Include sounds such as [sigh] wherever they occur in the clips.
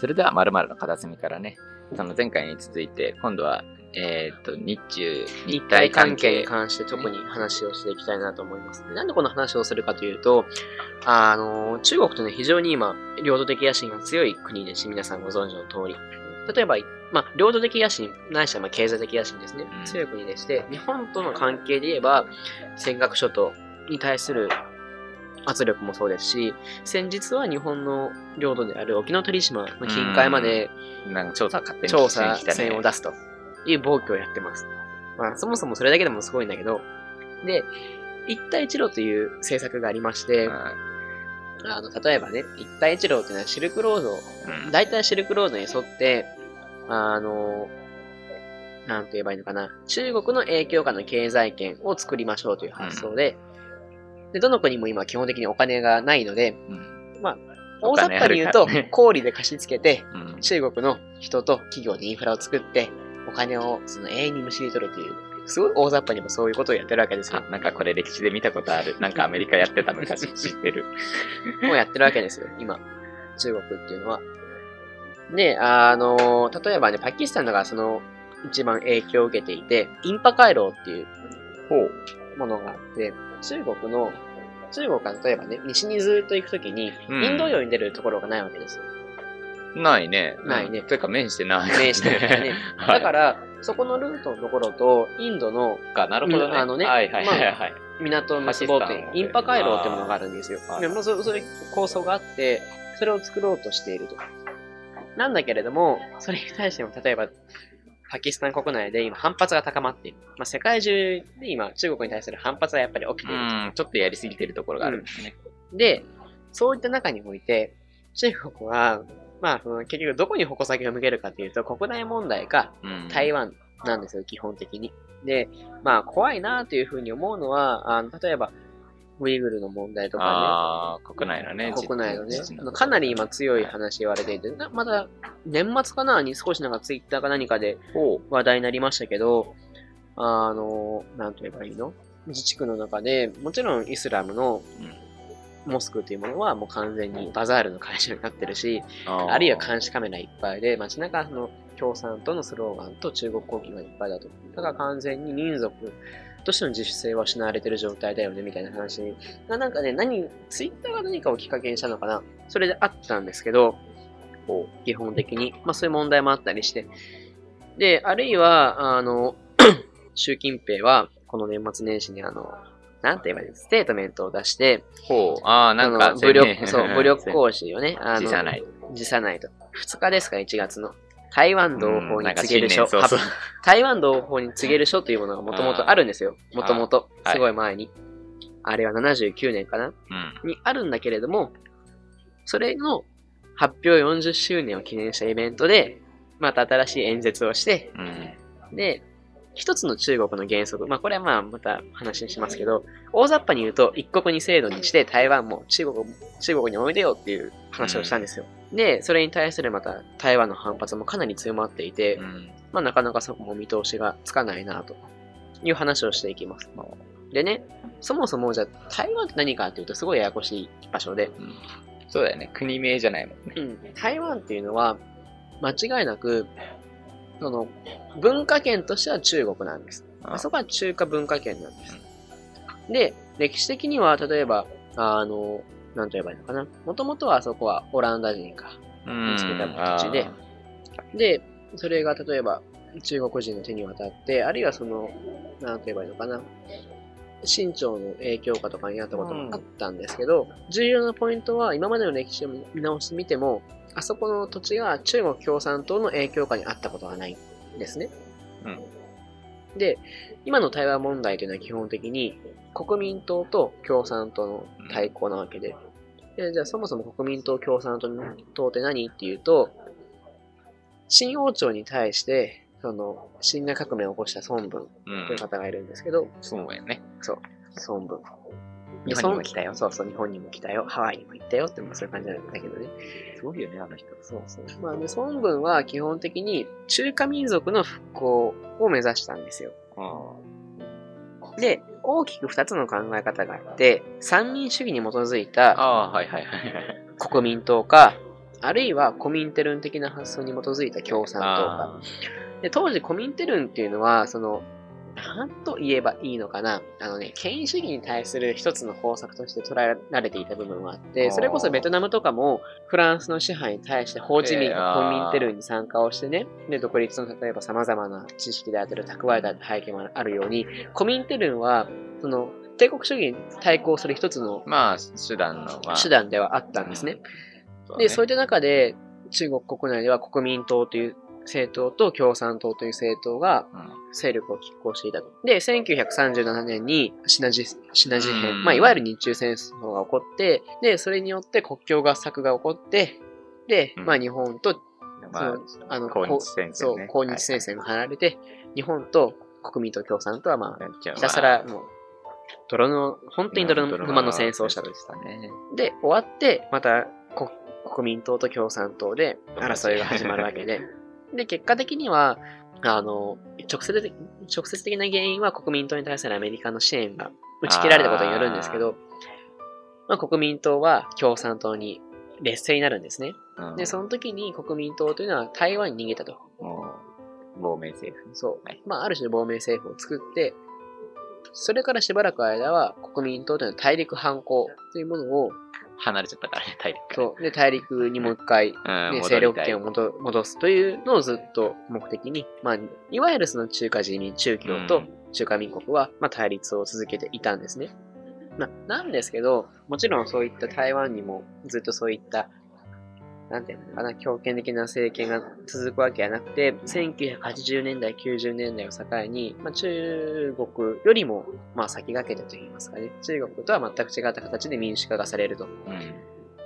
それでは、〇〇の片隅からね、その前回に続いて、今度は、えっ、と、日中、日体関係に関して特に話をしていきたいなと思います。なんでこの話をするかというと、あの、中国とね、非常に今、領土的野心が強い国ですし、皆さんご存知の通り。例えば、まあ、領土的野心、ないしはまあ経済的野心ですね。強い国でして、日本との関係で言えば、尖閣諸島に対する圧力もそうですし、先日は日本の領土である沖ノ鳥島の近海まで、なんか調査勝手に調査船を出すという暴挙をやってます。まあ、そもそもそれだけでもすごいんだけど、で、一帯一路という政策がありまして、あの、例えばね、一帯一路っていうのはシルクロード、うん、大体シルクロードに沿って、あの、なんて言えばいいのかな、中国の影響下の経済圏を作りましょうという発想で、うん、で、どの国も今基本的にお金がないので、うん、まあ、大雑把に言うと、[laughs] 氷で貸し付けて、中国の人と企業でインフラを作って、お金をその永遠にむしり取るという、すごい大雑把にもそういうことをやってるわけですよ。なんかこれ歴史で見たことある。なんかアメリカやってた昔 [laughs] 知ってる。もうやってるわけですよ、今。中国っていうのは。で、あの、例えばね、パキスタンがその、一番影響を受けていて、インパ回廊っていうものがあって、中国の、中国が例えばね、西にずっと行くときに、インド洋に出るところがないわけですよ。ないね。ないね。というか、面してない。面してないね。[laughs] だから、そこのルートのところと、インドの、か、なるほどね。あのね、はいはいはいはい。港の結ぼう点、インパ回廊ってものがあるんですよ。でもそそういう構想があって、それを作ろうとしていると。なんだけれども、それに対しても、例えば、パキスタン国内で今反発が高まっている。まあ、世界中で今中国に対する反発がやっぱり起きている。うん、ちょっとやりすぎてるところがあるんですね。うん、で、そういった中において、中国は、まあ、その結局どこに矛先を向けるかというと、国内問題か台湾なんですよ、基本的に。で、まあ、怖いなというふうに思うのは、あの例えば、ウイグルの問題とかね。ああ、国内のね。国内のね。かなり今強い話言われていて、まだ年末かな？に少しなんかツイッターか何かで話題になりましたけど、あの、なんと言えばいいの？自治区の中で、もちろんイスラムのモスクというものはもう完全にバザールの会社になってるし、あるいは監視カメラいっぱいで、街中の共産党のスローガンと中国国旗がいっぱいだと。だから完全に民族としての自主性は失われてる状態だよね、みたいな話が、なんかね、何、ツイッターが何かをきっかけにしたのかなそれであったんですけど、基本的に。まあそういう問題もあったりして。で、あるいは、あの、[clears throat] 習近平は、この年末年始にあの、なんて言えばいいステートメントを出して、ほう、ああ、なんか、武力、そう、武力行使をね、[laughs] あの、辞さない。辞さないと。2日ですか、1月の。台湾同胞に告げる書。そうそう台湾同胞に告げる書というものがもともとあるんですよ。もともと。すごい前に。あれは79年かな、うん、にあるんだけれども、それの発表40周年を記念したイベントで、また新しい演説をして、うん、で、一つの中国の原則、まあこれはまあまた話にしますけど、大雑把に言うと一国二制度にして台湾も中国中国においでよっていう話をしたんですよ。うん、で、それに対するまた台湾の反発もかなり強まっていて、うん、まあなかなかそこも見通しがつかないなという話をしていきます。でね、そもそもじゃあ台湾って何かっていうとすごいややこしい場所で、うん、そうだよね。国名じゃないもんね。うん。台湾っていうのは間違いなくその、文化圏としては中国なんです。あそこは中華文化圏なんです。で、歴史的には、例えば、あの、なんと言えばいいのかな。もともとはあそこはオランダ人が見つけた土地で、で、それが例えば中国人の手に渡って、あるいはその、なんと言えばいいのかな。清朝の影響下とかになったこともあったんですけど、うん、重要なポイントは今までの歴史を見直してみても、あそこの土地が中国共産党の影響下にあったことはないんですね。うん。で、今の台湾問題というのは基本的に国民党と共産党の対抗なわけで、でじゃあそもそも国民党共産党って何っていうと、新王朝に対して、その、新な革命を起こした孫文という方がいるんですけど、孫やね。そう、孫文。日本にも来たよ。そうそう、日本にも来たよ。ハワイにも行ったよって、まあそういう感じなんだけどね。すごいよね、あの人。そうそう。まあね、孫文は基本的に中華民族の復興を目指したんですよ。で、大きく二つの考え方があって、三民主義に基づいた、あはいはいはい。国民党か、あるいはコミンテルン的な発想に基づいた共産党か。あで、当時コミンテルンっていうのは、その、なんと言えばいいのかな。あのね、権威主義に対する一つの方策として捉えられていた部分があって、それこそベトナムとかも、フランスの支配に対してホーチミンえーがコミンテルンに参加をしてね、で、独立の例えば様々な知識であったり、蓄えた背景もあるように、コミンテルンは、その、帝国主義に対抗する一つのまあ、手段の、まあ、手段ではあったんですね。で、そういった中で、中国国内では国民党という政党と共産党という政党がうん勢力を拮抗していたと。で、1937年にシナジシナ事うん変、まあ、いわゆる日中戦争が起こって、で、それによって国境合作が起こって、で、うんまあ、日本と、まあその、あの、抗こう日戦線ね。抗日戦線が離れて、日本と国民と共産とは、まあ、はい。ひたすらもう、泥の、本当に泥沼の戦争をしたとで。したね。で、終わって、また国国民党と共産党で争いが始まるわけで、[laughs] で、結果的には、あの、直接的、直接的な原因は国民党に対するアメリカの支援が打ち切られたことによるんですけど、まあ、国民党は共産党に劣勢になるんですね。うんで、その時に国民党というのは台湾に逃げたと。亡命政府。そう。はいまあ、ある種亡命政府を作って、それからしばらく間は国民党というのは大陸反抗というものを、離れちゃったからね、[laughs] 大陸。そう。で、大陸にもう一回、うん、ね、戻りたい勢力圏を戻戻すというのをずっと目的に、まあ、いわゆるその中華人民、中共と中華民国は、まあ、対立を続けていたんですね。まあ、なんですけど、もちろんそういった台湾にもずっとそういった、なんていうのかな、強権的な政権が続くわけはなくて、1980年代、90年代を境に、まあ、中国よりも、まあ、先駆けてと言いますかね、中国とは全く違った形で民主化がされると。うん。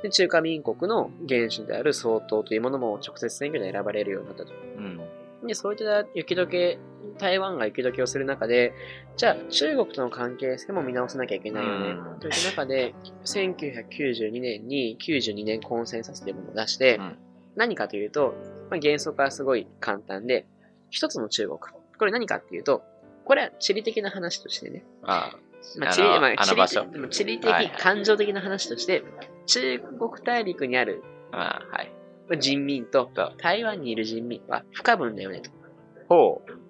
で中華民国の元首である総統というものも直接選挙で選ばれるようになったと。うん。で、そういった雪解け、台湾が雪解けをする中で、じゃあ中国との関係性も見直さなきゃいけないよね。うんといった中で、1992年に92年コンセンサスというものを出して、うん何かというと、まあ、原則はすごい簡単で、一つの中国。これ何かっていうと、これは地理的な話としてね、あまあ、地理まあ地理的地理的、はいはい感情的な話として、中国大陸にあるあ、まあ、はい。人民と台湾にいる人民は不可分だよねと。ほう。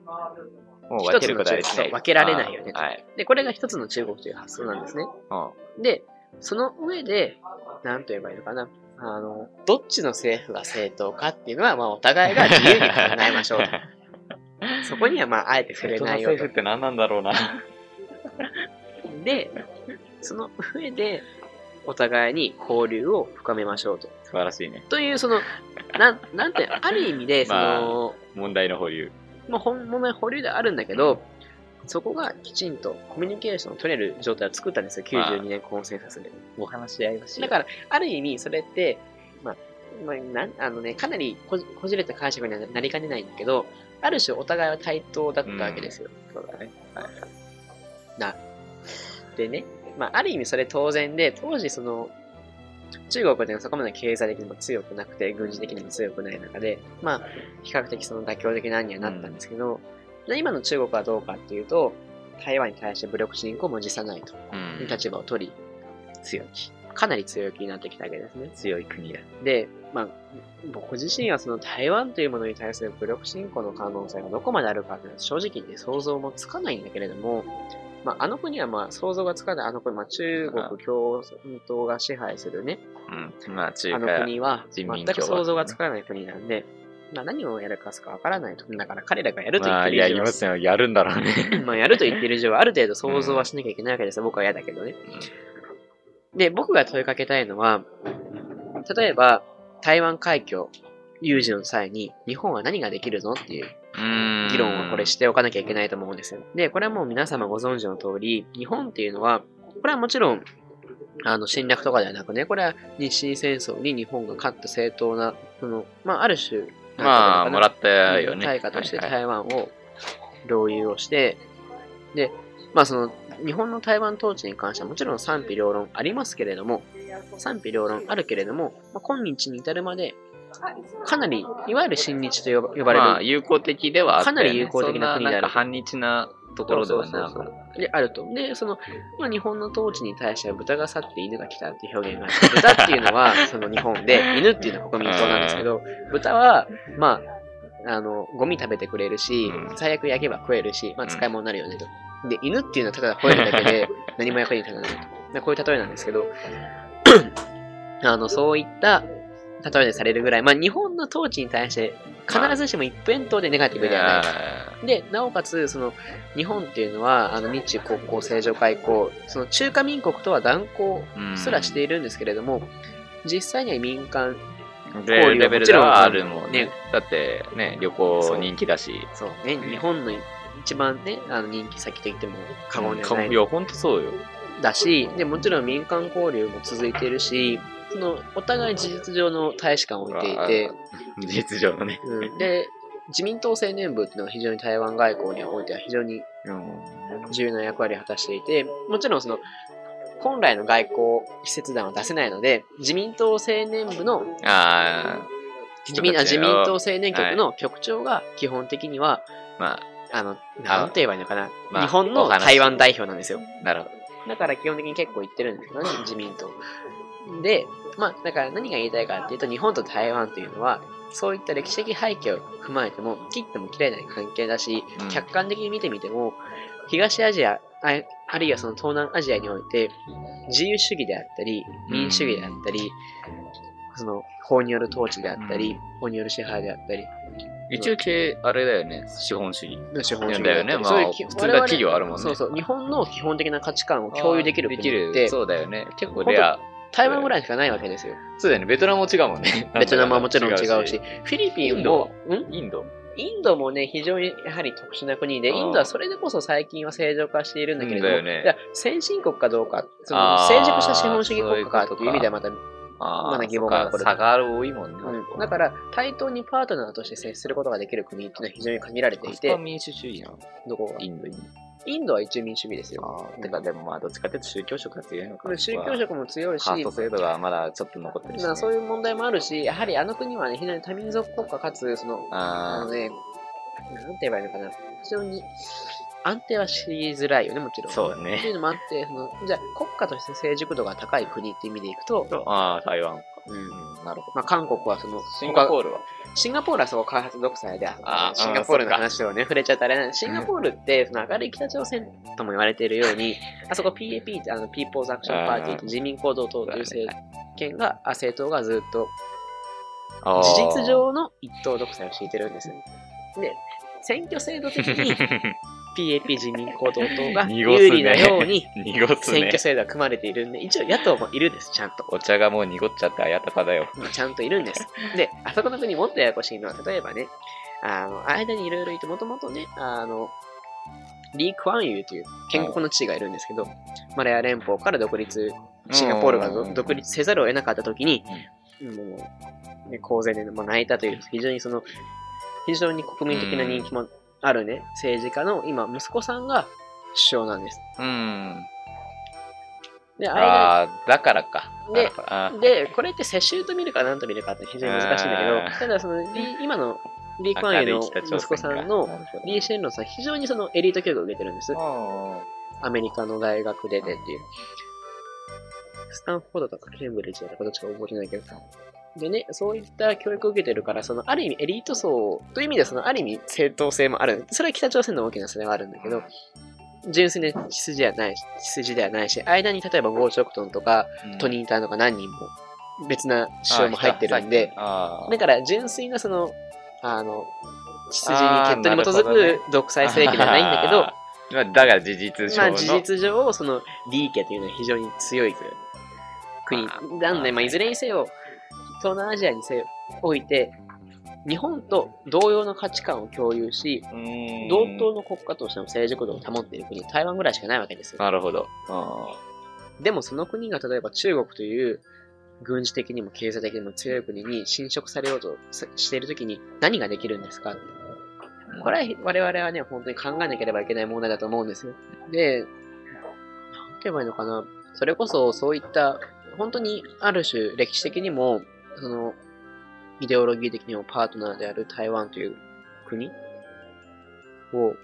もう分けることはできない。一つの中国と分けられないよねあはい。で、これが一つの中国という発想なんですね。うんで、その上で、なんと言えばいいのかな。あの、どっちの政府が正当かっていうのは、まあ、お互いが自由に考えましょうと。[laughs] そこには、まあ、あえて触れないよと政府。って何なんだろうな。で、その上で、お互いに交流を深めましょうと。素晴らしいね。という、その、なん、なんて、ある意味で、[laughs] その、問題の保留。まあ、本物は保留ではあるんだけど、そこがきちんとコミュニケーションを取れる状態を作ったんですよ、92年コンセンサスで。お話し合いましだから、ある意味、それって、まあ、まあ、なんあのね、かなりこじこじれた解釈にはなりかねないんだけど、ある種お互いは対等だったわけですよ。そうだね。はいな。でね、まあ、ある意味それ当然で、当時その、中国ではそこまで経済的にも強くなくて、軍事的にも強くない中で、まあ、比較的その妥協的な案にはなったんですけど、で今の中国はどうかっていうと、台湾に対して武力侵攻も辞さないとうんいう立場を取り、強気。かなり強気になってきたわけですね。強い国だ。で、まあ、僕自身はその台湾というものに対する武力侵攻の可能性がどこまであるかっていうのは正直言って想像もつかないんだけれども、まあ、あの国はまあ想像がつかない、あの国、まあ、中国共産党が支配するね、うん。まあ、中あの華。国は全く想像がつかない国なんで、まあ、何をやるかすかわからないと。だから彼らがやると言まあ、ってる以上はやりますよ。やるんだろうね。[laughs] まあ、やると言ってる以上は、ある程度想像はしなきゃいけないわけですよ。僕は嫌だけどね。で、僕が問いかけたいのは、例えば、台湾海峡有事の際に、日本は何ができるのっていううん。議論をこれしておかなきゃいけないと思うんですよ。で、これはもう皆様ご存知の通り、日本っていうのは、これはもちろん、あの、侵略とかではなくね、これは日清戦争に日本が勝った正当な、その、まあ、ある種、まあ、もらっったよね。対価として台湾を領有をして、で、まあその、日本の台湾統治に関してはもちろん賛否両論ありますけれども、賛否両論あるけれども、まあ、今日に至るまで、かなり、いわゆる親日と呼ばれる、まあ、友好的ではあったよね。かなり友好的な国である。反日なところではなかで、あると。で、その、まあ、日本の統治に対しては豚が去って犬が来たって表現があって、豚っていうのは [laughs] その日本で、犬っていうのは国民党なんですけど、豚は、まあ、あの、ゴミ食べてくれるしう、ん。最悪焼けば食えるし、まあ、使い物になるよねと。で、犬っていうのはただ吠えるだけで [laughs] 何も役に立たない。と。でこういう例えなんですけど、[laughs] あの、そういった例えでされるぐらい、まあ、日本の統治に対して必ずしも一辺倒でネガティブではない。あで、なおかつ、その、日本っていうのは、あの、日中国交正常化以降、その中華民国とは断交ーすらしているんですけれども、実際には民間、で交流レベルではあるもんねね。だってね、旅行人気だし。そうね、日本の一番ね、あの人気先と言っても過言ではないいや、ほんとそうよ。だし、で、もちろん民間交流も続いているし、その、お互い事実上の大使館を置いていて、事実上のね。うん、で、自民党青年部っていうのが非常に台湾外交においては非常にうん重要な役割を果たしていて、もちろんその、本来の外交使節団は出せないので、自民党青年部の、ああ。自民あ自民党青年局はいの局長が基本的には、まあの、なんて言えばいいのかな、まあ日本の台湾代表なんですよ。あ、なるほだから基本的に結構言ってるんですけどね、自民党。[laughs] で、まあ、だから何が言いたいかっていうと、日本と台湾というのは、そういった歴史的背景を踏まえても、切っても切れない関係だし、うん客観的に見てみても、東アジア、ああるいはその東南アジアにおいて、自由主義であったり、民主主義であったり、その、法による統治であったり、法による支配であったり、ど。一応系、あれだよね。資本主義。資本主義だよねまあ普通な企業あるもんねそうそう、日本の基本的な価値観を共有できる国って、そうだよね。結構レア。台湾ぐらいしかないわけですよ。そうだよね。ベトナムも違うもんね。[laughs] ベトナムはもちろん違うし、フィリピンも、ん？インド。インドもね、非常にやはり特殊な国で、インドはそれでこそ最近は正常化しているんだけれども、ね。いや先進国かどうか、その成熟した資本主義国家かっていう意味ではまた、あまだ疑問が残る。差が多いもんね。うん。だから対等にパートナーとして接することができる国っていうのは非常に限られていて。民主主義なのどこが？インドに。インドは一応民主主義ですよ。ああ、てかでもまあどっちかっていうと宗教色が強いのか。宗教色も強いし、カースト制度がまだちょっと残ってるし、ね。まあ、そういう問題もあるし、やはりあの国はね、非常に多民族国家かつ、その、ああのね、なんて言えばいいのかな。非常に安定はしづらいよね、もちろあ、ん。そうだってね。いうのもあって、そのじゃあ国家として成熟度が高い国って意味でいくと、ああ、台湾。うん。うん、なるほど。まあ、韓国はその、シンガポールは？シンガポールはそこ開発独裁で、あーシンガポールの話をね、触れちゃったらシンガポールって、その明るい北朝鮮とも言われているように、[laughs] あそこ PAP って、あの、ピーポーズアクションパー。ティーって自民行動党という政権が、あ政党がずっと事実上の一党独裁を敷いてるんですよ。で、選挙制度的に [laughs] PAP 自民行動党が [laughs] 有利なように [laughs] 選挙。制度は組まれているんで、一応野党もいるんです、ちゃんと。お茶がもう濁っちゃってあやたかだよ。[laughs] ちゃんといるんです。で、あそこの国もっとややこしいのは、例えばね、あの、間にいろいろいて、もともとね、あの、リー・クワンユーという建国の地位がいるんですけど、マラヤ連邦から独立、シンガポールが独立せざるを得なかった時に、もう、ね、公然で、まあ、泣いたという、非常にその、非常に国民的な人気もあるね、政治家の今、息子さんが首相なんです。うん。で、間ああ、だからか。でで、これって世襲と見るか何と見るかって非常に難しいんだけあど、ーただその、リ今のリー・クワンユーの息子さんのリー・シェンロンさん、非常にそのエリート教育を受けてるんです。アメリカの大学出てっていう。スタンフォードとかケンブリッジだとかどっちか覚えてないけど。でね、そういった教育を受けてるから、その、ある意味エリート層という意味では、その、ある意味正当性もある。それは北朝鮮の大きな差ではあるんだけど、純粋な血筋ではないし、血筋ではないし、間に例えばゴーチョクトンとか、トニーターとか何人も別な首相も入ってるんで、あだから純粋なその、あの、血筋に血統に基づく独裁政権ではないんだけど、[laughs] まあ、だから事実上の。まあ事実上、その、リー家というのは非常に強い国あ。なんで、まあいずれにせよ、東南アジアにおいて、日本と同様の価値観を共有し、同等の国家としての成熟度を保っている国、台湾ぐらいしかないわけですよ。なるほど。あでもその国が例えば中国という軍事的にも経済的にも強い国に侵食されようとしているときに何ができるんですか？ーこれは我々はね、本当に考えなければいけない問題だと思うんですよ。で、なんて言えばいいのかな？それこそそういった、本当にある種歴史的にも、その、イデオロギー的にもパートナーである台湾という国を、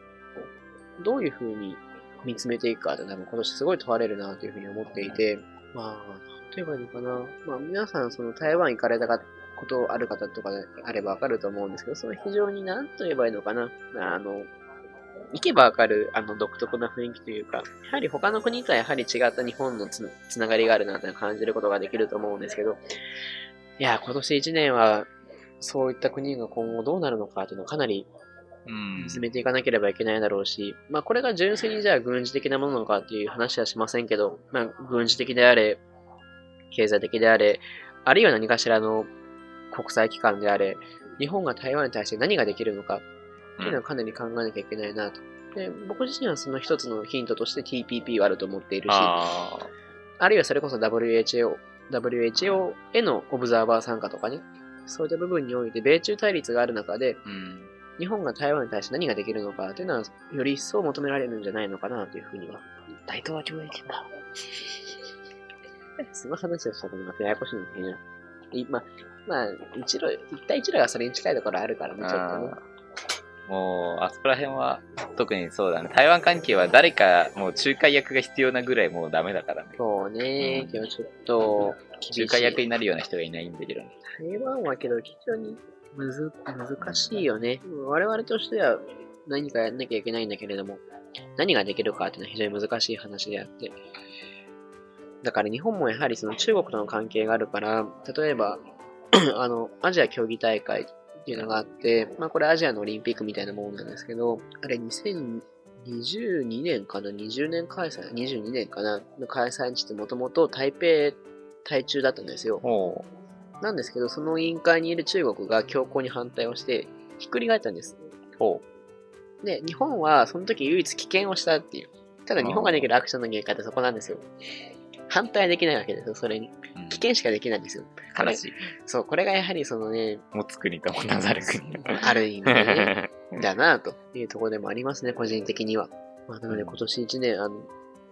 どういうふうに見つめていくかって多分今年すごい問われるなというふうに思っていて、まあ、なんて言えばいいのかな。まあ皆さんその台湾行かれたことある方とかであればわかると思うんですけど、その非常に何と言えばいいのかな。あの、行けばわかる、あの、独特な雰囲気というか、やはり他の国とはやはり違った日本のつつながりがあるなって感じることができると思うんですけど、いや、今年1年は、そういった国が今後どうなるのかっていうのをかなりうん。進めていかなければいけないだろうし、まあこれが純粋にじゃあ軍事的なものなのかっていう話はしませんけど、まあ軍事的であれ、経済的であれ、あるいは何かしらの国際機関であれ、日本が台湾に対して何ができるのかっていうのはかなり考えなきゃいけないなと。で僕自身はその一つのヒントとして TPP はあると思っているし、ああるいはそれこそ WHO、WHO へのオブザーバー参加とかね、そういった部分において米中対立がある中で、ーうん。日本が台湾に対して何ができるのかっていうのは、より一層求められるんじゃないのかなというふうには。大東亜共栄圏だ。[laughs] その話をしたとまたややこしいんだけど、あ、まあ、一路、一対一路がそれに近いところあるからね、ちょっとね。もう、あそこら辺は、特にそうだね。台湾関係は誰か、もう仲介役が必要なぐらいもうダメだからね。そうねう、んけどちょっと、厳しい仲介役になるような人がいないんだけどね。台湾はけど非常にむず難しいよね。我々としては何かやんなきゃいけないんだけれども、何ができるかっていうのは非常に難しい話であって。だから日本もやはりその中国との関係があるから、例えば、[clears throat] あの、アジア競技大会っていうのがあって、まあこれアジアのオリンピックみたいなものなんですけど、あれ2022年かな ?20 年開催 ?22 年かな？の開催地ってもともと台北、台中だったんですよ。ほなんですけど、その委員会にいる中国が強硬に反対をして、ひっくり返ったんです。で、日本はその時唯一棄権をしたっていう。ただ日本ができるアクションの限界ってそこなんですよ。反対できないわけですよ、それに。う。うん棄権しかできないんですよ。悲しい。そう、これがやはりそのね、持つ国ともなざる国。ある意味ね、[laughs] だなというところでもありますね、個人的には。まあ、なので今年1年、あの、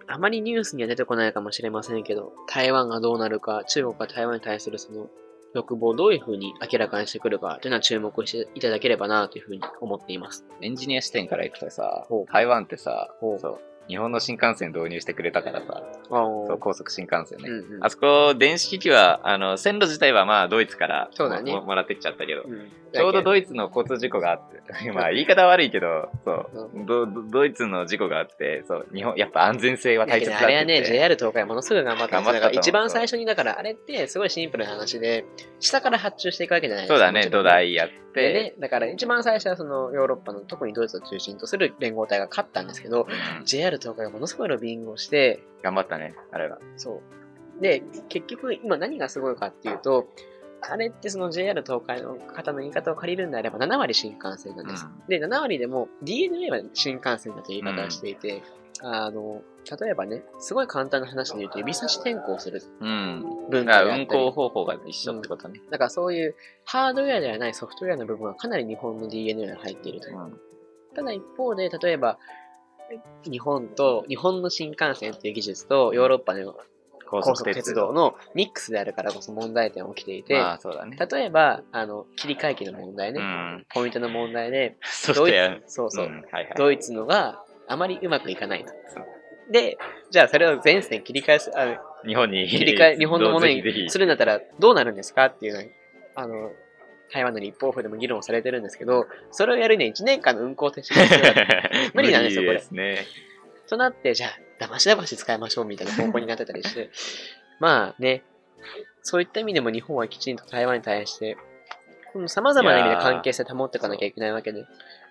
あまりニュースには出てこないかもしれませんけど、台湾がどうなるか、中国が台湾に対するその欲望をどういうふうに明らかにしてくるかというのは注目していただければなというふうに思っています。エンジニア視点からいくとさ台湾ってさ、そう、日本の新幹線導入してくれたからさ、あそう、高速新幹線ね。うんうん。あそこ、電子機器は、あの、線路自体はまあ、ドイツからそうだね。ももらってきちゃったけど、うん。ちょうどドイツの交通事故があって、まあ、言い方悪いけど、そう。う、ドイツの事故があって、そう、日本、やっぱ安全性は大切だってあれはね、JR 東海ものすごい頑張ったんです一番最初に、だからあれってすごいシンプルな話で、下から発注していくわけじゃない。ですか。そうだね、土台やっでねて、、だから一番最初はそのヨーロッパの特にドイツを中心とする連合体が勝ったんですけど、うん。JR 東海がものすごいロビーングをして、頑張ったね、あれは。そう。で、結局今何がすごいかっていうと、あれってその JR 東海の方の言い方を借りるんであれば7割新幹線なんです。うんで、7割でも DNA は新幹線だという言い方をしていて、あの、例えばね、すごい簡単な話で言うと指差し転向するうん。文化であったり運行方法が一緒ってことね。だからそういうハードウェアではないソフトウェアの部分はかなり日本の DNA が入っていると。うんただ一方で、例えば、日本と、日本の新幹線っていう技術とヨーロッパの高高速鉄道のミックスであるからこそ問題点が起きていて、まあ、そうだね。例えば、あの、切り替え機の問題ね、うん。ポイントの問題で、ソフトウェア。そうそう、んはいはい。ドイツのがあまりうまくいかないと。で、じゃあそれを全線切り替えす、あの日本に。切り替え、日本のものにするんだったらどうなるんですかっていうのに、あの、台湾の立法府でも議論されてるんですけど、それをやるには1年間の運行停止が必要だ。と [laughs] 無理なんですよこれ。ね。となって、じゃあ、騙し騙し使いましょうみたいな方向になってたりして、まあね、そういった意味でも日本はきちんと台湾に対して、様々な意味で関係性保っていかなきゃいけないわけで。い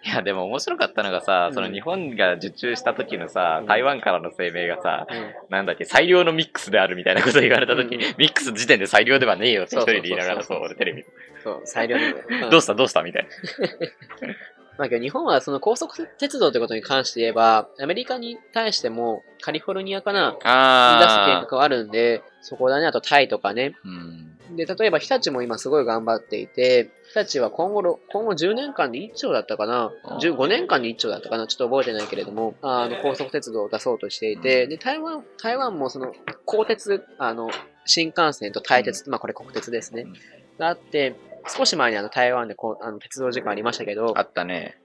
や、でも面白かったのがさ、うんその日本が受注した時のさう、ん台湾からの声明がさ、うんなんだっけ、最良のミックスであるみたいなこと言われた時、うんうんミックス時点で最良ではねえよって一人で言いながら、そそうう、俺テレビ。そう、裁量の。うんどうしたどうしたみたいな。[laughs] まあけど日本はその高速鉄道ってことに関して言えば、アメリカに対してもカリフォルニアかな、出す計あ画はあるんで、そこだね、あとタイとかね。ー。うん。で、例えば日立も今すごい頑張っていて、日立は今後ろ、今後10年間で1兆だったかな？あー ?15 年間で1兆だったかな？ちょっと覚えてないけれども、あの、高速鉄道を出そうとしていて、で、台湾、台湾もその、高鉄、あの、新幹線と台鉄、まあこれ国鉄ですねうん。があって、少し前にあの台湾でこうあの鉄道事故ありましたけど、あったね。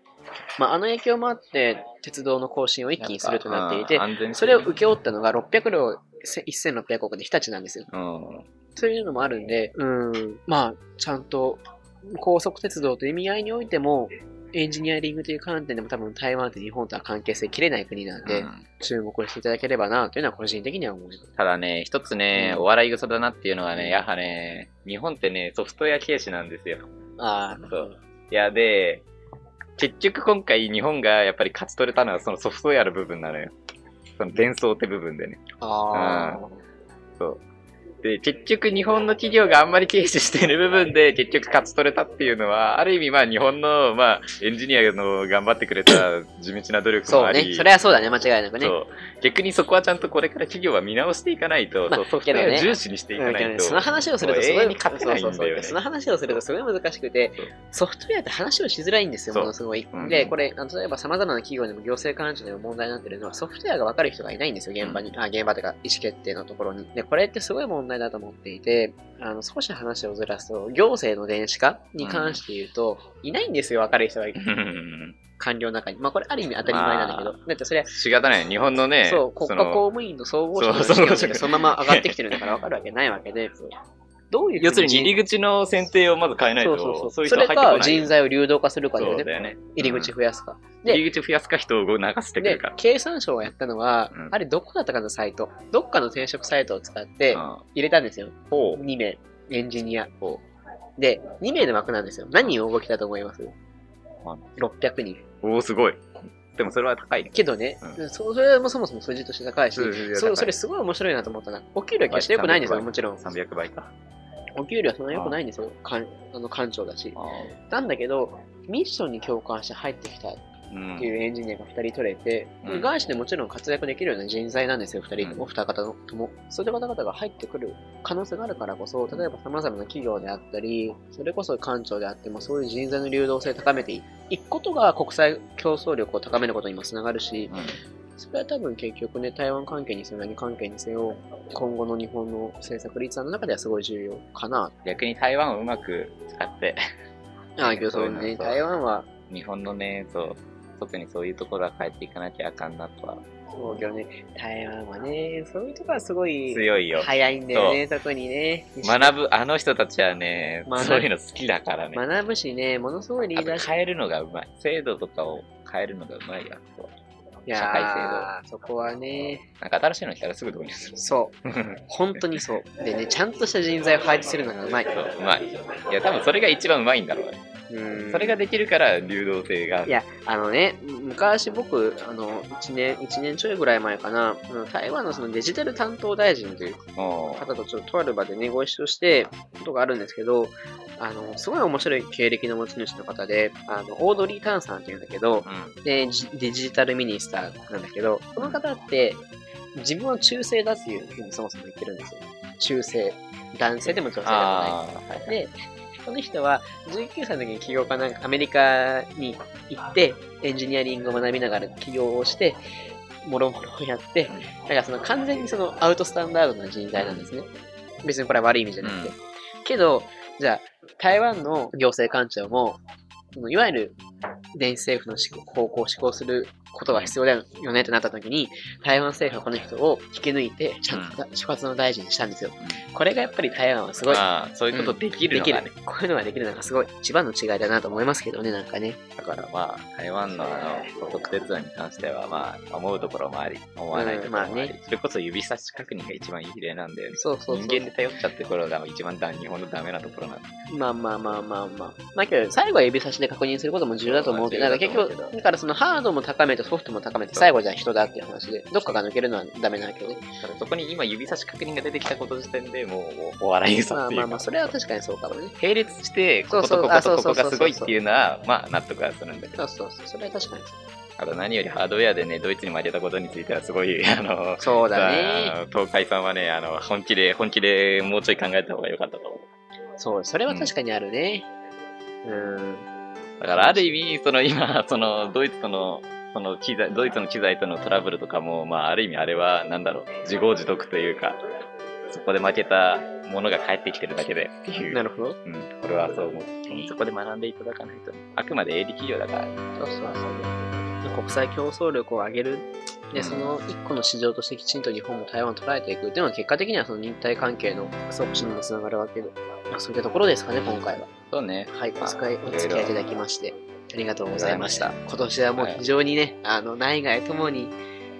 まあ、あの影響もあって、鉄道の更新を一気にするとなっていてそれを請け負ったのが600両1600億で日立なんですよ。うん。そういうのもあるんで、うん、まあ、ちゃんと高速鉄道という意味合いにおいても、エンジニアリングという観点でも多分台湾って日本とは関係性切れない国なんで、うん注目していただければなというのは個人的には思います。ただね、一つね、うんお笑い草だなっていうのはね、やはね、日本ってね、ソフトウェア軽視なんですよ。ああ、そう。いや、で、結局今回日本がやっぱり勝ち取れたのはそのソフトウェアの部分なのよ。その伝送って部分でね。ああ、そう。で、結局日本の企業があんまり軽視してる部分で結局勝ち取れたっていうのは、ある意味まあ日本のまあエンジニアの頑張ってくれた地道な努力もあり、そうね。それはそうだね、間違いなくね。そう逆にそこはちゃんとこれから企業は見直していかないと、まあソフトウェア重視にしていかうんないと。その話をするとすごいいんだよね。その話をするとすごい難しくてソフトウェアって話をしづらいんですよ、ものすごい。うん。で、これ、あの例えば様々な企業でも行政関係でも問題になってるのは、ソフトウェアが分かる人がいないんですよ、現場に。あ、現場というか、意思決定のところに。で、これってすごい問題だと思っていて、あの、少し話をずらすと、行政の電子化に関して言うと、いないんですよ、分かる人が。うん官僚の中に。まあ、これある意味当たり前なんだけど。だってそれは、仕方ない。日本のね、そう、国家の公務員の総合職のがそのまま上がってきてるんだから分かるわけないわけで、[laughs] どういう要するに入り口の選定をまず変えないと、そうそうそう。それ。か人材を流動化するかだよね。ね。入り口増やすか。で入り口増やすか人を流してくでるか。、経産省がやったのは、うんあれどこだったかのサイト。どっかの転職サイトを使ってうん入れたんですよ。ほ2名。エンジニアほ。で、2名の枠なんですよ。何人応募来たと思います？あ ?600 人。う。おおすごい。でもそれは高いね。けどね、うそそれもそもそも数字として高いし、そうそれすごい面白いなと思ったな。お給料は決して良くないんですよ、はいもちろん。300倍か。お給料はそんな良くないんですよ。官あの官庁だし。あなんだけど、ミッションに共感して入ってきたっていうエンジニアが2人取れて、うん。外資でもちろん活躍できるような人材なんですよ、2人とも、うん2方とも。そういう方々が入ってくる可能性があるからこそ、例えば様々な企業であったり、それこそ官庁であっても、そういう人材の流動性を高めていくことが国際競争力を高めることにもつながるし、うん。それは多分結局ね、台湾関係にせよ何関係にせよ、今後の日本の政策立案の中ではすごい重要かな。逆に台湾をうまく使って、ああ、そうね、台湾は、日本のね、そう、特にそういうところは変えていかなきゃあかんなとは。そうけどね、台湾はね、そういうところはすごい強いよ。早いんだよね、特にね。学ぶ、あの人たちはねそういうの好きだからね。学ぶしね、ものすごいリあーダーシップ。と変えるのがうまい。制度とかを変えるのがうまいやついや社会ーそこはね、なんか新しいの来たらすぐ導入する。そう、[laughs] 本当にそう。でね、ちゃんとした人材を配置するのがうまい。そう、うまい。いや、多分それが一番うまいんだろうね。うんそれができるから流動性が。いや、あのね、昔僕、あの、1年、一年ちょいぐらい前かな、台湾のそのデジタル担当大臣というも方とちょっととある場でね、ご一緒して、ことがあるんですけど、あの、すごい面白い経歴の持ち主の方で、あの、オードリー・タンさんっていうんだけどう、、うん。で、ジデジタルミニスターなんだけど、この方って、自分は中性だっていうふうにそもそも言ってるんですよ。中性。男性でも女性でもない。で、この人は19歳の時に起業家なんかアメリカに行って、エンジニアリングを学びながら起業をして、もろもろをやって、だからその完全にそのアウトスタンダードな人材なんですね。別にこれは悪い意味じゃなくて。うんけど、じゃあ、台湾の行政官庁も、いわゆる電子政府の方向を施行することが必要だよねってなった時に、台湾政府はこの人を引き抜いて、ちゃんと所轄の大臣にしたんですよ。これがやっぱり台湾はすごいまあ、そういうことできるできるのがね。。こういうのができるのがすごい一番の違いだなと思いますけどね、なんかね。だからまあ、台湾のあの、高速鉄道に関してはまあ、思うところもあり、思わないところもあり、うんまあねそれこそ指差し確認が一番いい例なんだよね。そうそうそう。人間で頼っちゃってところが一番だ日本のダメなところなんだ。まあまあまあまあまあ。まあけど、最後は指差しで確認することも重要だと思うけど、まあなんか結局、だからそのハードも高めてソフトも高めて、最後じゃあ人だっていう話で、どっかが抜けるのはダメなわけで。そこに今指差し確認が出てきたこと時点でもうお笑いさっていうか、まあまあまあ、それは確かにそうかもね。並列して、こことこことここがすごいっていうのは、まあ納得はするんだけど。そうそうそう、それは確かにそう。あと何よりハードウェアでね、ドイツに負けたことについてはすごい、[laughs] あの、そうだね。東海さんはね、あの、本気で、本気でもうちょい考えた方が良かったと思う。そう、それは確かにあるね。うん。だからある意味、その今、そのドイツとの、その機材、ドイツの機材とのトラブルとかも、まあある意味あれは、なんだろう、自業自得というか、そこで負けたものが返ってきてるだけでっていう。[laughs] なるほど。うん、これはそう思う。そこで学んでいただかないと。あくまで営利企業だから。そうそうそう。国際競争力を上げる。で、その一個の市場としてきちんと日本も台湾を捉えていくっていうのは結果的にはその日体関係の促進にもつながるわけで、まあ、そういったところですかね、今回は。そうね。はい、お使い、お付き合いいただきまして、ありがとうございました。今年はもう非常にね、あの、内外ともに、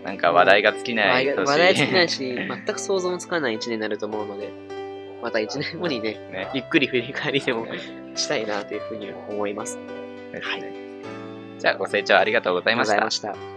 なんか話題が尽きない話題尽きないし、[laughs] 全く想像もつかない一年になると思うので、また一年後にね、ねゆっくり振り返りでもしたいなというふうに思います。はい。じゃあ、ご清聴ありがとうございましたありがとうございま。した。